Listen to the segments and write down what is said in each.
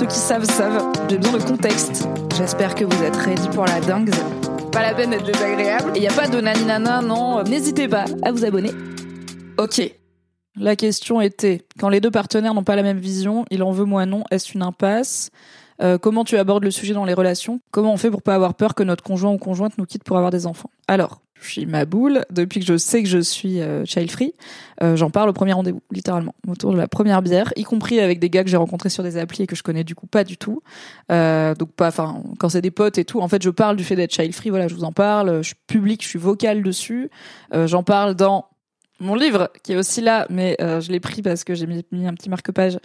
Ceux qui savent savent, j'ai besoin de contexte. J'espère que vous êtes ready pour la dingue. Pas la peine d'être désagréable. Il n'y a pas de naninana, non. N'hésitez pas à vous abonner. Ok. La question était, quand les deux partenaires n'ont pas la même vision, il en veut moi non, est-ce une impasse? Euh, Comment tu abordes le sujet dans les relations? Comment on fait pour pas avoir peur que notre conjoint ou conjointe nous quitte pour avoir des enfants? Alors, je suis ma boule. Depuis que je sais que je suis euh, child free, euh, j'en parle au premier rendez-vous, littéralement, autour de la première bière, y compris avec des gars que j'ai rencontrés sur des applis et que je connais du coup pas du tout. Euh, donc pas, enfin, quand c'est des potes et tout, en fait, je parle du fait d'être child free. Voilà, je vous en parle. Je suis public, je suis vocal dessus. Euh, j'en parle dans mon livre qui est aussi là, mais euh, je l'ai pris parce que j'ai mis, un petit marque-page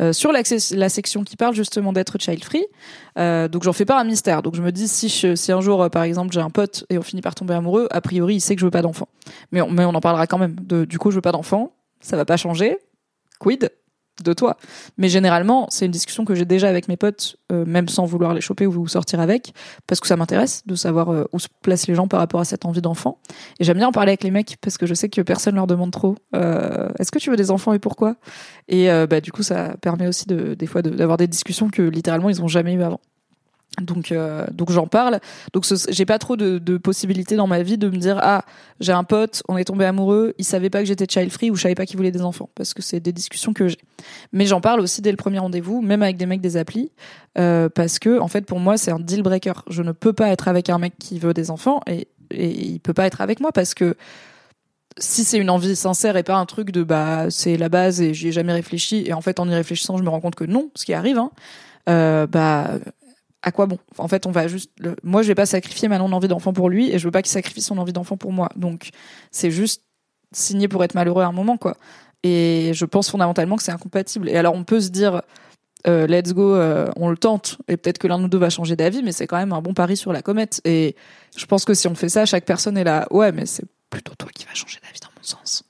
euh, sur la section qui parle justement d'être child free. Euh, donc j'en fais pas un mystère. Donc je me dis si je, si un jour euh, par exemple j'ai un pote et on finit par tomber amoureux, a priori il sait que je veux pas d'enfant. Mais on, mais on en parlera quand même. De, du coup je veux pas d'enfant, ça va pas changer. Quid? De toi. Mais généralement, c'est une discussion que j'ai déjà avec mes potes, euh, même sans vouloir les choper ou sortir avec, parce que ça m'intéresse de savoir euh, où se placent les gens par rapport à cette envie d'enfant. Et j'aime bien en parler avec les mecs parce que je sais que personne leur demande trop. euh, Est-ce que tu veux des enfants et pourquoi? Et euh, bah du coup, ça permet aussi de, des fois d'avoir des discussions que littéralement ils ont jamais eu avant. Donc, euh, donc j'en parle. Donc, j'ai pas trop de, de possibilités dans ma vie de me dire ah j'ai un pote, on est tombé amoureux, il savait pas que j'étais child free ou je savais pas qu'il voulait des enfants parce que c'est des discussions que j'ai. Mais j'en parle aussi dès le premier rendez-vous, même avec des mecs des applis, euh, parce que en fait pour moi c'est un deal breaker. Je ne peux pas être avec un mec qui veut des enfants et, et il peut pas être avec moi parce que si c'est une envie sincère et pas un truc de bah c'est la base et j'y ai jamais réfléchi et en fait en y réfléchissant je me rends compte que non, ce qui arrive, hein, euh, bah à quoi bon? En fait, on va juste. Moi, je vais pas sacrifier ma non-envie d'enfant pour lui, et je veux pas qu'il sacrifie son envie d'enfant pour moi. Donc, c'est juste signé pour être malheureux à un moment, quoi. Et je pense fondamentalement que c'est incompatible. Et alors, on peut se dire, euh, let's go, euh, on le tente, et peut-être que l'un de nous deux va changer d'avis, mais c'est quand même un bon pari sur la comète. Et je pense que si on fait ça, chaque personne est là, ouais, mais c'est plutôt toi qui vas changer d'avis dans mon sens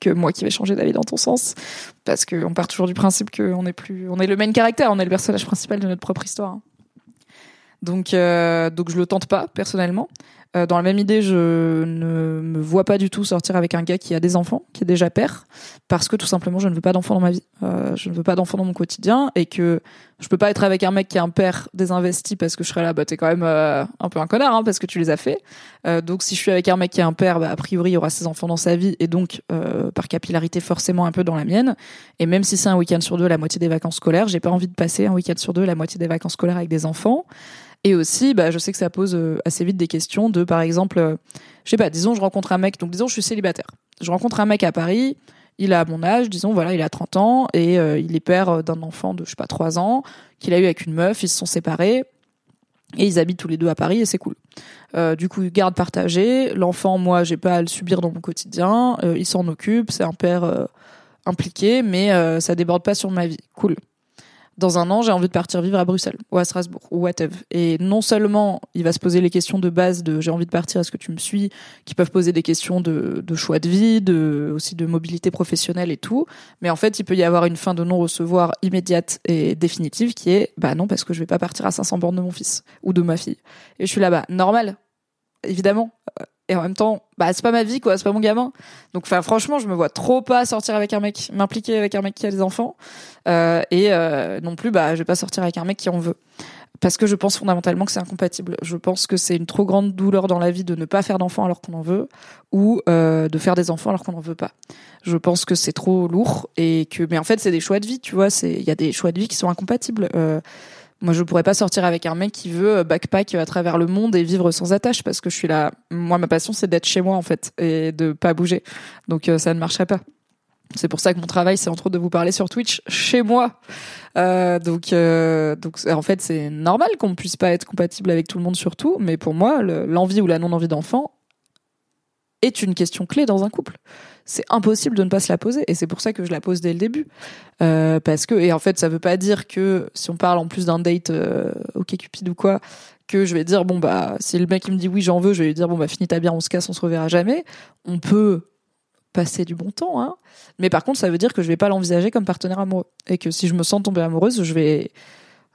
que moi qui vais changer d'avis dans ton sens parce qu'on part toujours du principe qu'on est plus on est le main caractère on est le personnage principal de notre propre histoire hein. Donc, euh, donc je le tente pas personnellement. Euh, dans la même idée, je ne me vois pas du tout sortir avec un gars qui a des enfants, qui est déjà père, parce que tout simplement, je ne veux pas d'enfants dans ma vie. Euh, je ne veux pas d'enfants dans mon quotidien et que je peux pas être avec un mec qui est un père désinvesti parce que je serais là, bah t'es quand même euh, un peu un connard, hein, parce que tu les as fait. Euh, donc si je suis avec un mec qui est un père, bah, a priori, il y aura ses enfants dans sa vie et donc euh, par capillarité forcément un peu dans la mienne. Et même si c'est un week-end sur deux, la moitié des vacances scolaires, j'ai pas envie de passer un week-end sur deux, la moitié des vacances scolaires avec des enfants. Et aussi, bah, je sais que ça pose euh, assez vite des questions de, par exemple, euh, je sais pas, disons, je rencontre un mec, donc disons, je suis célibataire. Je rencontre un mec à Paris, il a mon âge, disons, voilà, il a 30 ans, et euh, il est père d'un enfant de, je sais pas, 3 ans, qu'il a eu avec une meuf, ils se sont séparés, et ils habitent tous les deux à Paris, et c'est cool. Du coup, garde partagée, l'enfant, moi, j'ai pas à le subir dans mon quotidien, il s'en occupe, c'est un père impliqué, mais ça déborde pas sur ma vie. Cool dans un an, j'ai envie de partir vivre à Bruxelles ou à Strasbourg ou whatever. Et non seulement il va se poser les questions de base de j'ai envie de partir, est-ce que tu me suis, qui peuvent poser des questions de, de choix de vie, de aussi de mobilité professionnelle et tout, mais en fait il peut y avoir une fin de non recevoir immédiate et définitive qui est bah non parce que je vais pas partir à 500 bornes de mon fils ou de ma fille. Et je suis là-bas, normal, évidemment. Et en même temps, bah c'est pas ma vie quoi, c'est pas mon gamin. Donc franchement, je me vois trop pas sortir avec un mec, m'impliquer avec un mec qui a des enfants. Euh, et euh, non plus, bah, je vais pas sortir avec un mec qui en veut. parce que je pense fondamentalement que c'est incompatible. Je pense que c'est une trop grande douleur dans la vie de ne pas faire d'enfants alors qu'on en veut, ou euh, de faire des enfants alors qu'on n'en veut pas. Je pense que c'est trop lourd et que, mais en fait, c'est des choix de vie, tu vois. C'est, il y a des choix de vie qui sont incompatibles. Moi, je pourrais pas sortir avec un mec qui veut backpack à travers le monde et vivre sans attache parce que je suis là. Moi, ma passion, c'est d'être chez moi en fait et de pas bouger. Donc, ça ne marcherait pas. C'est pour ça que mon travail, c'est entre autres de vous parler sur Twitch chez moi. Euh, donc, euh, donc en fait, c'est normal qu'on puisse pas être compatible avec tout le monde sur tout, mais pour moi, l'envie ou la non-envie d'enfant est une question clé dans un couple. C'est impossible de ne pas se la poser, et c'est pour ça que je la pose dès le début. Euh, parce que, et en fait, ça veut pas dire que si on parle en plus d'un date euh, ok cupid ou quoi, que je vais dire bon bah si le mec il me dit oui j'en veux, je vais lui dire bon bah finis ta bière, on se casse, on se reverra jamais. On peut passer du bon temps, hein. Mais par contre, ça veut dire que je vais pas l'envisager comme partenaire amoureux. Et que si je me sens tomber amoureuse, je vais,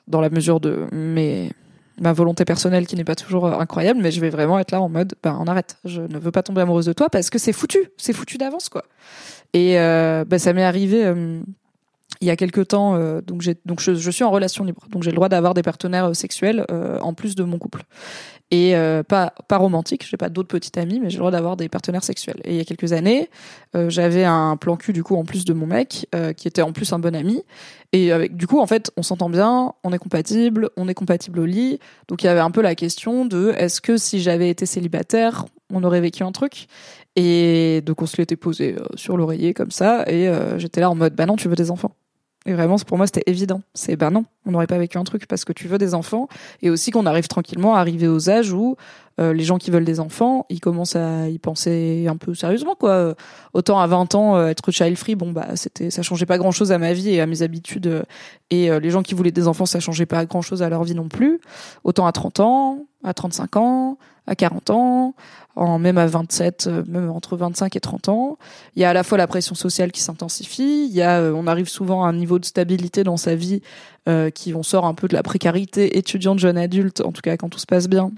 dans la mesure de mes, ma volonté personnelle qui n'est pas toujours incroyable, mais je vais vraiment être là en mode, ben, on arrête. Je ne veux pas tomber amoureuse de toi parce que c'est foutu. C'est foutu d'avance, quoi. Et, euh, ben, ça m'est arrivé, euh, il y a quelques temps, euh, donc je, suis en relation libre, donc j'ai le droit d'avoir des partenaires euh, sexuels euh, en plus de mon couple. Et euh, pas pas romantique, j'ai pas d'autres petites amies, mais j'ai le droit d'avoir des partenaires sexuels. Et il y a quelques années, j'avais un plan cul du coup en plus de mon mec, qui était en plus un bon ami, et avec du coup en fait on s'entend bien, on est compatible, on est compatible au lit, donc il y avait un peu la question de est-ce que si j'avais été célibataire, on aurait vécu un truc? Et donc on se l'était posé sur l'oreiller comme ça, et j'étais là en mode bah non tu veux des enfants. Et vraiment, pour moi, c'était évident. C'est ben non, on n'aurait pas vécu un truc parce que tu veux des enfants et aussi qu'on arrive tranquillement à arriver aux âges où euh, les gens qui veulent des enfants, ils commencent à y penser un peu sérieusement quoi. Autant à 20 ans euh, être child free, bon bah c'était ça changeait pas grand-chose à ma vie et à mes habitudes et euh, les gens qui voulaient des enfants, ça changeait pas grand-chose à leur vie non plus. Autant à 30 ans, à 35 ans, à 40 ans, en même à 27, euh, même entre 25 et 30 ans. Il y a à la fois la pression sociale qui s'intensifie, il y a, euh, on arrive souvent à un niveau de stabilité dans sa vie euh, qui on sort un peu de la précarité étudiante jeune adulte, en tout cas quand tout se passe bien,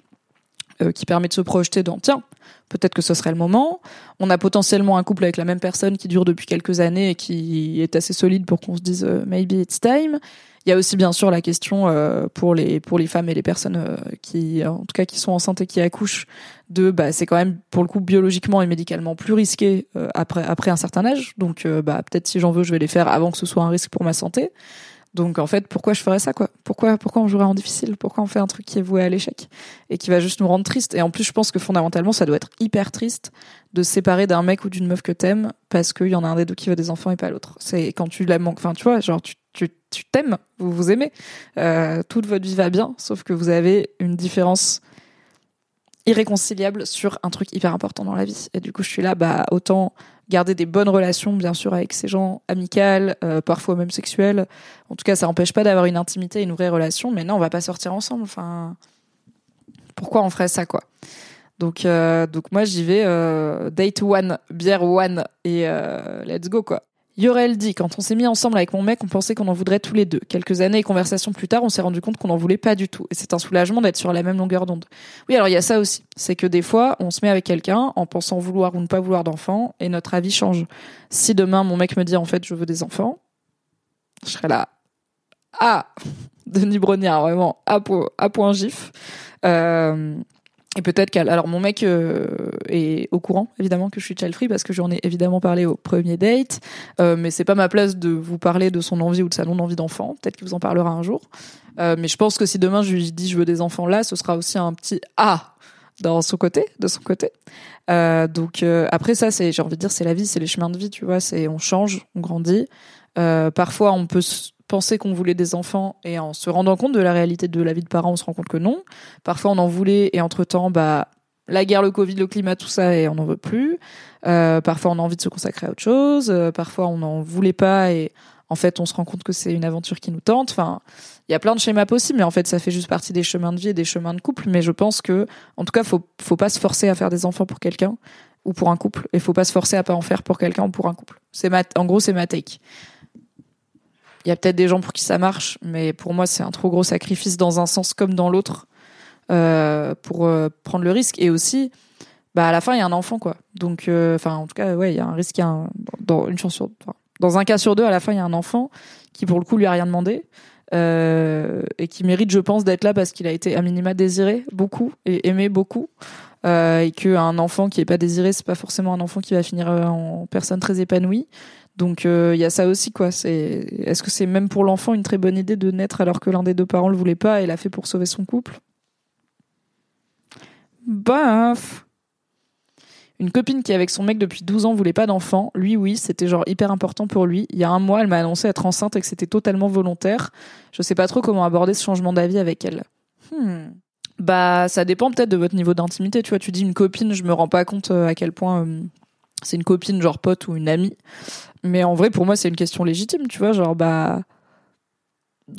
euh, qui permet de se projeter dans tiens, peut-être que ce serait le moment. On a potentiellement un couple avec la même personne qui dure depuis quelques années et qui est assez solide pour qu'on se dise maybe it's time. Il y a aussi bien sûr la question euh, pour les pour les femmes et les personnes euh, qui en tout cas qui sont enceintes et qui accouchent de bah c'est quand même pour le coup biologiquement et médicalement plus risqué euh, après après un certain âge donc bah peut-être si j'en veux je vais les faire avant que ce soit un risque pour ma santé. Donc en fait, pourquoi je ferais ça quoi? Pourquoi pourquoi on jouerait en difficile? Pourquoi on fait un truc qui est voué à l'échec? Et qui va juste nous rendre triste Et en plus, je pense que fondamentalement, ça doit être hyper triste de séparer d'un mec ou d'une meuf que t'aimes parce qu'il y en a un des deux qui veut des enfants et pas l'autre. C'est quand tu la manques. Enfin, tu vois, genre tu tu tu t'aimes, vous vous aimez, euh, toute votre vie va bien, sauf que vous avez une différence irréconciliable sur un truc hyper important dans la vie. Et du coup, je suis là, bah autant garder des bonnes relations, bien sûr, avec ces gens amicales, euh, parfois même sexuelles. En tout cas, ça n'empêche pas d'avoir une intimité, une vraie relation. Mais non, on va pas sortir ensemble. Enfin, pourquoi on ferait ça, quoi? Donc, euh, donc moi, j'y vais euh, date one, bière one et let's go, quoi. Yorel dit, quand on s'est mis ensemble avec mon mec, on pensait qu'on en voudrait tous les deux. Quelques années et conversations plus tard, on s'est rendu compte qu'on n'en voulait pas du tout. Et c'est un soulagement d'être sur la même longueur d'onde. Oui, alors il y a ça aussi. C'est que des fois, on se met avec quelqu'un en pensant vouloir ou ne pas vouloir d'enfants et notre avis change. Si demain, mon mec me dit, en fait, je veux des enfants, je serai là. Ah! Denis Brognard, vraiment, à, point, gif. Euh, et peut-être qu'elle. Alors, mon mec euh, est au courant, évidemment, que je suis child free parce que j'en ai évidemment parlé au premier date. Euh, mais c'est pas ma place de vous parler de son envie ou de sa non-envie d'enfant. Peut-être qu'il vous en parlera un jour. Euh, mais je pense que si demain je lui dis je veux des enfants là, ce sera aussi un petit ah dans son côté, de son côté. Euh, donc après ça, c'est j'ai envie de dire c'est la vie, c'est les chemins de vie, tu vois. C'est on change, on grandit. parfois, on peut penser qu'on voulait des enfants et en se rendant compte de la réalité de la vie de parents, on se rend compte que non. Parfois, on en voulait et entre-temps, bah, la guerre, le Covid, le climat, tout ça, et on n'en veut plus. Euh, parfois, on a envie de se consacrer à autre chose. Euh, parfois, on n'en voulait pas et en fait, on se rend compte que c'est une aventure qui nous tente. Enfin, il y a plein de schémas possibles, mais en fait, ça fait juste partie des chemins de vie et des chemins de couple. Mais je pense que, en tout cas, faut, faut pas se forcer à faire des enfants pour quelqu'un ou pour un couple, et faut pas se forcer à pas en faire pour quelqu'un ou pour un couple. C'est ma, en gros, c'est ma take. Il y a peut-être des gens pour qui ça marche, mais pour moi, c'est un trop gros sacrifice dans un sens comme dans l'autre euh, pour euh, prendre le risque. Et aussi, bah à la fin, il y a un enfant, quoi. Donc, euh, enfin, en tout cas, ouais, il y a un risque, y a un, dans une chance sur, dans un cas sur deux, à la fin, il y a un enfant qui, pour le coup, lui a rien demandé. et qui mérite, je pense, d'être là parce qu'il a été à minima désiré beaucoup et aimé beaucoup. Euh, et qu'un enfant qui est pas désiré, c'est pas forcément un enfant qui va finir en personne très épanouie. Donc il y a ça aussi quoi. Est-ce que c'est même pour l'enfant une très bonne idée de naître alors que l'un des deux parents le voulait pas et l'a fait pour sauver son couple? Baf une copine qui est avec son mec depuis 12 ans voulait pas d'enfant. Lui, oui, c'était genre hyper important pour lui. Il y a un mois, elle m'a annoncé être enceinte et que c'était totalement volontaire. Je sais pas trop comment aborder ce changement d'avis avec elle. Hmm. Bah, ça dépend peut-être de votre niveau d'intimité. Tu vois, tu dis une copine, je me rends pas compte euh, à quel point euh, c'est une copine, genre pote ou une amie. Mais en vrai, pour moi, c'est une question légitime. Tu vois, genre, bah,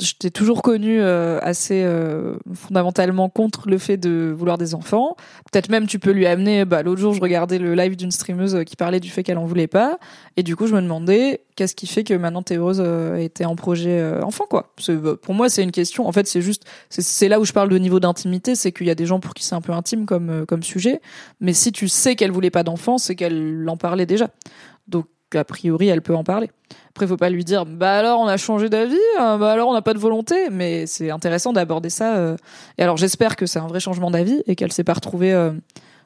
je t'ai toujours connu euh, assez euh, fondamentalement contre le fait de vouloir des enfants. Peut-être même tu peux lui amener. Bah, l'autre jour, je regardais le live d'une streameuse qui parlait du fait qu'elle en voulait pas, et du coup, je me demandais qu'est-ce qui fait que maintenant t'es heureuse euh, et t'es en projet euh, enfant quoi? Pour moi, c'est une question. En fait, c'est juste, c'est là où je parle de niveau d'intimité, c'est qu'il y a des gens pour qui c'est un peu intime comme comme sujet, mais si tu sais qu'elle voulait pas d'enfant, c'est qu'elle en parlait déjà. Donc a priori, elle peut en parler. Après, faut pas lui dire, bah alors on a changé d'avis, hein, bah alors on n'a pas de volonté, mais c'est intéressant d'aborder ça. Euh. Et alors j'espère que c'est un vrai changement d'avis et qu'elle s'est pas retrouvée euh,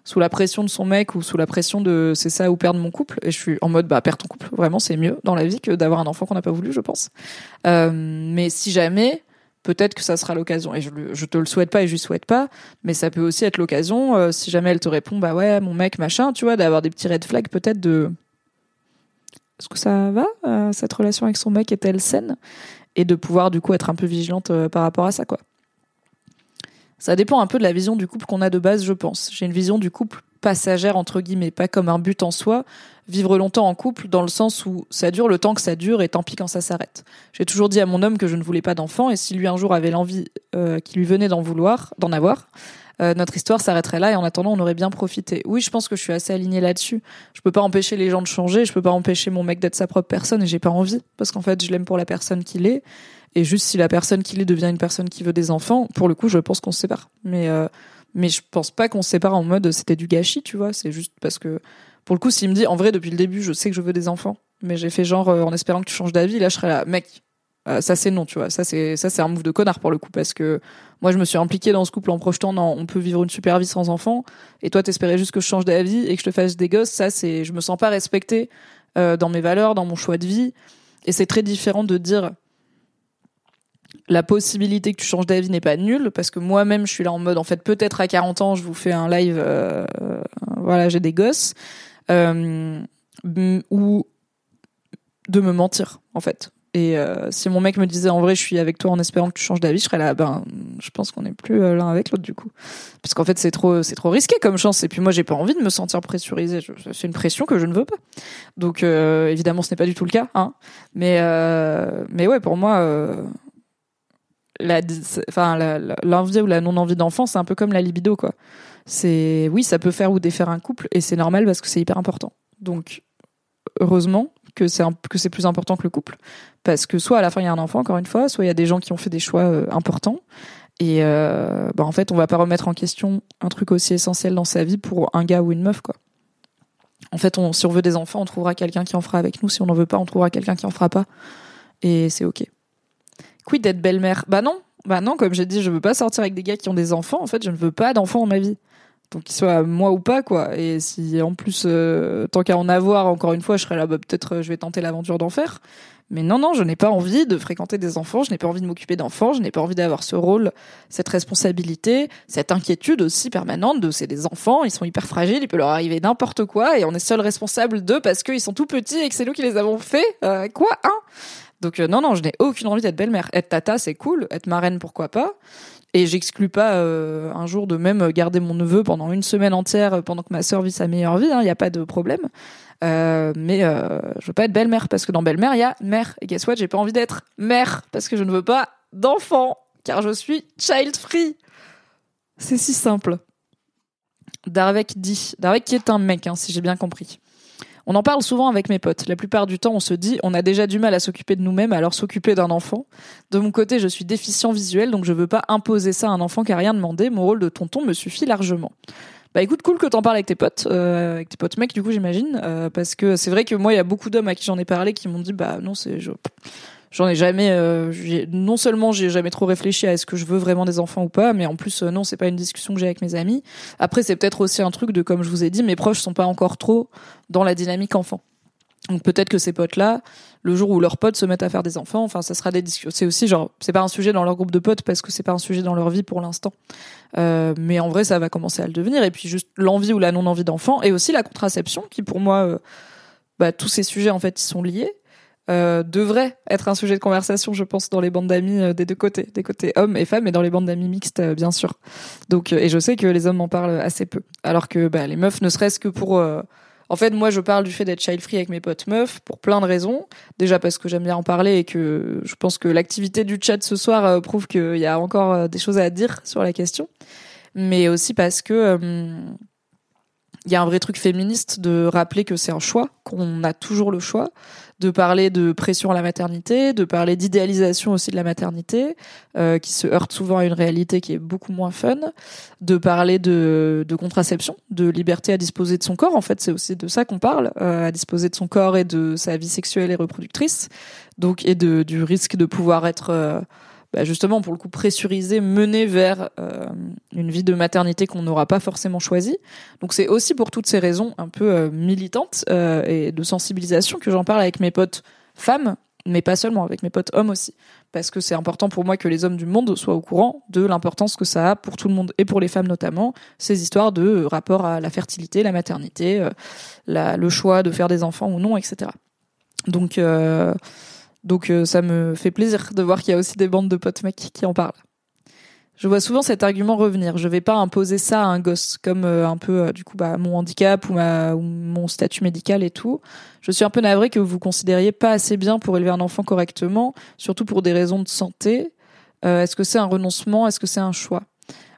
sous la pression de son mec ou sous la pression de c'est ça ou perdre mon couple. Et je suis en mode, bah perdre ton couple, vraiment c'est mieux dans la vie que d'avoir un enfant qu'on n'a pas voulu, je pense. Euh, mais si jamais, peut-être que ça sera l'occasion. Et je, je te le souhaite pas et je lui souhaite pas, mais ça peut aussi être l'occasion, si jamais elle te répond, bah ouais, mon mec, machin, tu vois, d'avoir des petits red flags peut-être de est-ce que ça va euh, Cette relation avec son mec? Est-elle saine? Et de pouvoir du coup être un peu vigilante euh, par rapport à ça, quoi. Ça dépend un peu de la vision du couple qu'on a de base, je pense. J'ai une vision du couple passagère entre guillemets, pas comme un but en soi. Vivre longtemps en couple dans le sens où ça dure le temps que ça dure et tant pis quand ça s'arrête. J'ai toujours dit à mon homme que je ne voulais pas d'enfant et si lui un jour avait l'envie euh, qui lui venait d'en vouloir, d'en avoir, euh, notre histoire s'arrêterait là et en attendant on aurait bien profité. Oui, je pense que je suis assez alignée là-dessus. Je peux pas empêcher les gens de changer, je peux pas empêcher mon mec d'être sa propre personne et j'ai pas envie parce qu'en fait je l'aime pour la personne qu'il est et juste si la personne qu'il est devient une personne qui veut des enfants, pour le coup je pense qu'on se sépare. Mais euh, mais je pense pas qu'on se sépare en mode c'était du gâchis, tu vois. C'est juste parce que pour le coup s'il me dit en vrai depuis le début je sais que je veux des enfants, mais j'ai fait genre euh, en espérant que tu changes d'avis, là je serais là mec euh, ça c'est non, tu vois. Ça c'est ça c'est un move de connard pour le coup parce que moi je me suis impliquée dans ce couple en projetant non, on peut vivre une super vie sans enfant et toi t'espérais juste que je change d'avis et que je te fasse des gosses. Ça c'est je me sens pas respectée euh, dans mes valeurs, dans mon choix de vie et c'est très différent de dire la possibilité que tu changes d'avis n'est pas nulle parce que moi-même je suis là en mode en fait peut-être à 40 ans je vous fais un live euh, voilà j'ai des gosses ou de me mentir en fait et euh, si mon mec me disait en vrai, je suis avec toi en espérant que tu changes d'avis, je serais là, ben, je pense qu'on n'est plus euh, l'un avec l'autre du coup, parce qu'en fait c'est trop, c'est trop risqué comme chance. Et puis moi j'ai pas envie de me sentir pressurisée. C'est une pression que je ne veux pas. Donc euh, évidemment ce n'est pas du tout le cas, hein. Mais mais ouais, pour moi, l'envie ou la non envie d'enfant, c'est un peu comme la libido quoi. C'est oui, ça peut faire ou défaire un couple et c'est normal parce que c'est hyper important. Donc heureusement que c'est plus important que le couple. Parce que soit à la fin il y a un enfant encore une fois soit il y a des gens qui ont fait des choix euh, importants. Et euh, bah en fait on va pas remettre en question un truc aussi essentiel dans sa vie pour un gars ou une meuf en fait on, si on veut des enfants on trouvera quelqu'un qui en fera avec nous. Si on n'en veut pas on trouvera quelqu'un qui en fera pas. Et c'est ok. Quid d'être belle-mère? Bah non. Bah non comme j'ai dit je veux pas sortir avec des gars qui ont des enfants. En fait je ne veux pas d'enfants dans ma vie donc qu'il soit moi ou pas quoi. Et si en plus euh, tant qu'à en avoir encore une fois je serais là bah, peut-être euh, je vais tenter l'aventure d'en faire. Mais non non je n'ai pas envie de fréquenter des enfants je n'ai pas envie de m'occuper d'enfants je n'ai pas envie d'avoir ce rôle cette responsabilité cette inquiétude aussi permanente de c'est des enfants ils sont hyper fragiles il peut leur arriver n'importe quoi et on est seul responsable d'eux parce qu'ils sont tout petits et que c'est nous qui les avons fait euh, quoi hein? Donc non non je n'ai aucune envie d'être belle-mère être tata c'est cool être marraine pourquoi pas et j'exclus pas euh, un jour de même garder mon neveu pendant une semaine entière euh, pendant que ma sœur vit sa meilleure vie. Il hein, n'y a pas de problème. Euh, mais euh, je veux pas être belle-mère parce que dans belle-mère il y a mère. Et guess what, j'ai pas envie d'être mère parce que je ne veux pas d'enfant car je suis child free. C'est si simple. Darvek dit, Darvek qui est un mec, hein, si j'ai bien compris. On en parle souvent avec mes potes. La plupart du temps, on se dit, on a déjà du mal à s'occuper de nous-mêmes, alors s'occuper d'un enfant. De mon côté, je suis déficient visuel, donc je veux pas imposer ça à un enfant qui a rien demandé. Mon rôle de tonton me suffit largement. Bah écoute, cool que t'en parles avec tes potes, euh, avec tes potes mecs du coup j'imagine, euh, parce que c'est vrai que moi il y a beaucoup d'hommes à qui j'en ai parlé qui m'ont dit bah non c'est j'en ai jamais. Euh, non seulement j'ai jamais trop réfléchi à est-ce que je veux vraiment des enfants ou pas, mais en plus non, c'est pas une discussion que j'ai avec mes amis. Après, c'est peut-être aussi un truc de comme je vous ai dit, mes proches sont pas encore trop dans la dynamique enfant. Donc peut-être que ces potes-là, le jour où leurs potes se mettent à faire des enfants, enfin ça sera des discussions. C'est aussi genre, c'est pas un sujet dans leur groupe de potes parce que c'est pas un sujet dans leur vie pour l'instant. Euh, mais en vrai, ça va commencer à le devenir. Et puis juste l'envie ou la non-envie d'enfant et aussi la contraception, qui pour moi, euh, bah, tous ces sujets en fait, ils sont liés. Euh, devrait être un sujet de conversation, je pense, dans les bandes d'amis euh, des deux côtés, des côtés hommes et femmes, et dans les bandes d'amis mixtes, euh, bien sûr. Donc, et je sais que les hommes en parlent assez peu, alors que bah, les meufs, ne serait-ce que pour en fait, moi, je parle du fait d'être child free avec mes potes meufs pour plein de raisons. Déjà parce que j'aime bien en parler et que je pense que l'activité du chat ce soir euh, prouve qu'il y a encore euh, des choses à dire sur la question. Mais aussi parce que euh, il y a un vrai truc féministe de rappeler que c'est un choix, qu'on a toujours le choix, de parler de pression à la maternité, de parler d'idéalisation aussi de la maternité, euh, qui se heurte souvent à une réalité qui est beaucoup moins fun, de parler de, contraception, de liberté à disposer de son corps. En fait, c'est aussi de ça qu'on parle, euh, à disposer de son corps et de sa vie sexuelle et reproductrice, donc et de, du risque de pouvoir être euh, bah, justement pour le coup pressurisé, mené vers euh, une vie de maternité qu'on n'aura pas forcément choisie. Donc c'est aussi pour toutes ces raisons un peu euh, militantes euh, et de sensibilisation que j'en parle avec mes potes femmes, mais pas seulement, avec mes potes hommes aussi. Parce que c'est important pour moi que les hommes du monde soient au courant de l'importance que ça a pour tout le monde et pour les femmes notamment, ces histoires de rapport à la fertilité, la maternité, le choix de faire des enfants ou non, etc. Donc donc euh, ça me fait plaisir de voir qu'il y a aussi des bandes de potes mecs qui en parlent. Je vois souvent cet argument revenir. Je vais pas imposer ça à un gosse, comme euh, un peu euh, du coup bah, mon handicap ou, ma, ou mon statut médical et tout. Je suis un peu navrée que vous considériez pas assez bien pour élever un enfant correctement, surtout pour des raisons de santé. Est-ce que c'est un renoncement? Est-ce que c'est un choix?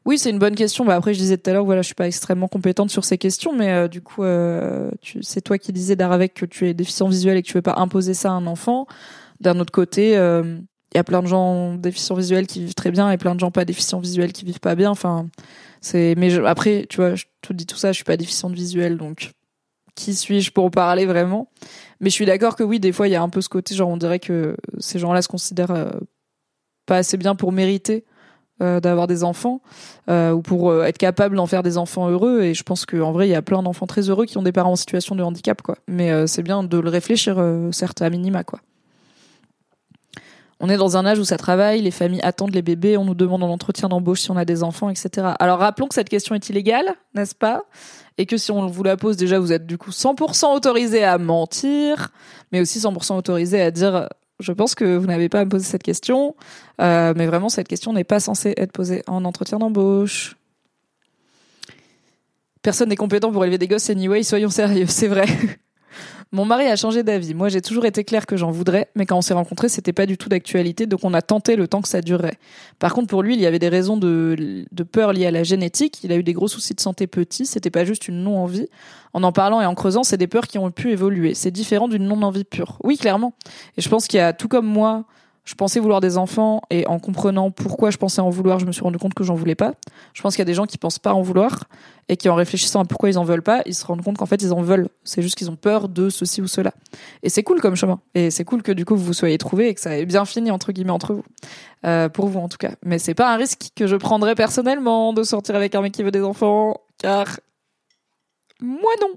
Oui, c'est une bonne question. Bah après, je disais tout à l'heure, voilà, je suis pas extrêmement compétente sur ces questions, mais du coup, c'est toi qui disais d'Aravec que tu es déficient visuel et que tu veux pas imposer ça à un enfant. D'un autre côté, il euh, y a plein de gens déficients visuels qui vivent très bien et plein de gens pas déficients visuels qui vivent pas bien. Enfin, c'est. Mais après, tu vois, je te dis tout ça, je suis pas déficiente visuelle, donc qui suis-je pour parler vraiment? Mais je suis d'accord que oui, des fois, il y a un peu ce côté, genre, on dirait que ces gens-là se considèrent euh, pas assez bien pour mériter euh, d'avoir des enfants ou pour être capable d'en faire des enfants heureux et je pense qu'en vrai il y a plein d'enfants très heureux qui ont des parents en situation de handicap quoi mais c'est bien de le réfléchir certes à minima quoi on est dans un âge où ça travaille, les familles attendent les bébés, on nous demande en entretien d'embauche si on a des enfants, etc. Alors rappelons que cette question est illégale, n'est-ce pas? Et que si on vous la pose déjà, vous êtes du coup 100% autorisé à mentir, mais aussi 100% autorisé à dire je pense que vous n'avez pas à me poser cette question, euh, mais vraiment cette question n'est pas censée être posée en entretien d'embauche. Personne n'est compétent pour élever des gosses anyway, soyons sérieux, c'est vrai. Mon mari a changé d'avis. Moi, j'ai toujours été clair que j'en voudrais, mais quand on s'est rencontrés, c'était pas du tout d'actualité, donc on a tenté le temps que ça durerait. Par contre, pour lui, il y avait des raisons de, de peur liées à la génétique. Il a eu des gros soucis de santé petit. C'était pas juste une non-envie. En en parlant et en creusant, c'est des peurs qui ont pu évoluer. C'est différent d'une non-envie pure. Oui, clairement. Et je pense qu'il y a, tout comme moi, je pensais vouloir des enfants et en comprenant pourquoi je pensais en vouloir, je me suis rendu compte que j'en voulais pas. Je pense qu'il y a des gens qui pensent pas en vouloir et qui en réfléchissant à pourquoi ils en veulent pas, ils se rendent compte qu'en fait ils en veulent. C'est juste qu'ils ont peur de ceci ou cela. Et c'est cool comme chemin. Et c'est cool que du coup vous vous soyez trouvés et que ça ait bien fini entre guillemets entre vous. Euh, pour vous en tout cas. Mais c'est pas un risque que je prendrais personnellement de sortir avec un mec qui veut des enfants, car moi non.